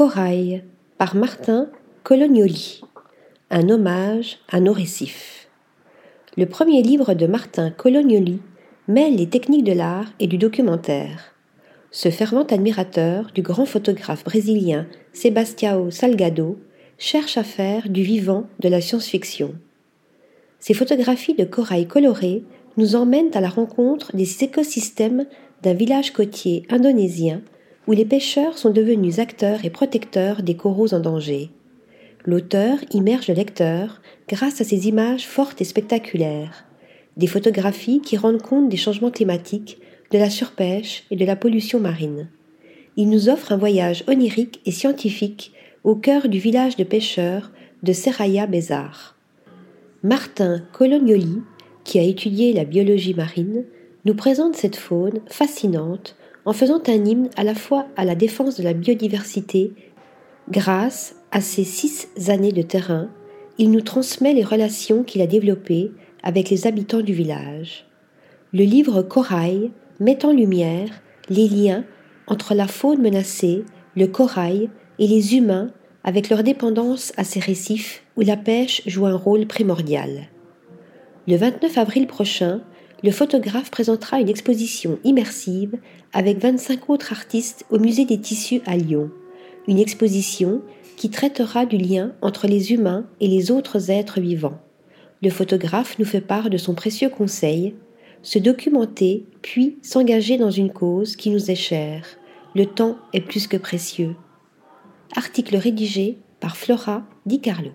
Corail par Martin Colognoli. Un hommage à nos récifs. Le premier livre de Martin Colognoli mêle les techniques de l'art et du documentaire. Ce fervent admirateur du grand photographe brésilien Sebastião Salgado cherche à faire du vivant de la science-fiction. Ces photographies de corail coloré nous emmènent à la rencontre des écosystèmes d'un village côtier indonésien où les pêcheurs sont devenus acteurs et protecteurs des coraux en danger. L'auteur immerge le lecteur grâce à ces images fortes et spectaculaires, des photographies qui rendent compte des changements climatiques, de la surpêche et de la pollution marine. Il nous offre un voyage onirique et scientifique au cœur du village de pêcheurs de Serraya Bézard. Martin Colognoli, qui a étudié la biologie marine, nous présente cette faune fascinante en faisant un hymne à la fois à la défense de la biodiversité, grâce à ses six années de terrain, il nous transmet les relations qu'il a développées avec les habitants du village. Le livre Corail met en lumière les liens entre la faune menacée, le corail et les humains avec leur dépendance à ces récifs où la pêche joue un rôle primordial. Le 29 avril prochain, le photographe présentera une exposition immersive avec 25 autres artistes au Musée des Tissus à Lyon. Une exposition qui traitera du lien entre les humains et les autres êtres vivants. Le photographe nous fait part de son précieux conseil, se documenter puis s'engager dans une cause qui nous est chère. Le temps est plus que précieux. Article rédigé par Flora Di Carlo.